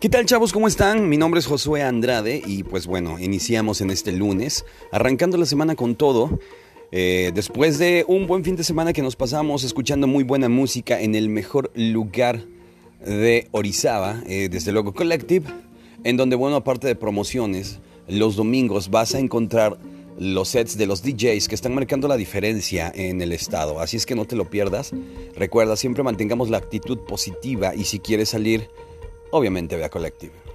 ¿Qué tal chavos? ¿Cómo están? Mi nombre es Josué Andrade y pues bueno, iniciamos en este lunes, arrancando la semana con todo. Eh, después de un buen fin de semana que nos pasamos escuchando muy buena música en el mejor lugar de Orizaba, eh, desde luego Collective, en donde bueno, aparte de promociones, los domingos vas a encontrar los sets de los DJs que están marcando la diferencia en el estado. Así es que no te lo pierdas. Recuerda, siempre mantengamos la actitud positiva y si quieres salir obviamente vea Collective.